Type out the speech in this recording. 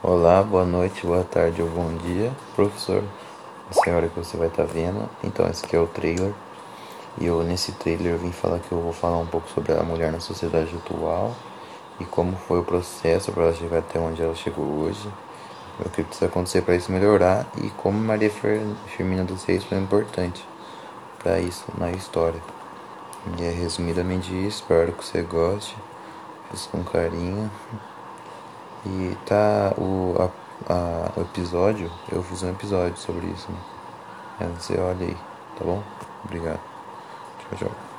Olá, boa noite, boa tarde ou bom dia, professor. Essa é a hora que você vai estar tá vendo. Então, esse aqui é o trailer. E eu, nesse trailer, eu vim falar que eu vou falar um pouco sobre a mulher na sociedade atual e como foi o processo para ela chegar até onde ela chegou hoje. O que precisa acontecer para isso melhorar e como Maria Firmina dos Reis foi importante para isso na história. E é resumidamente isso. Espero que você goste. Fiz com carinho. E tá o, a, a, o episódio, eu fiz um episódio sobre isso, né? Você olha aí, tá bom? Obrigado. Tchau, tchau.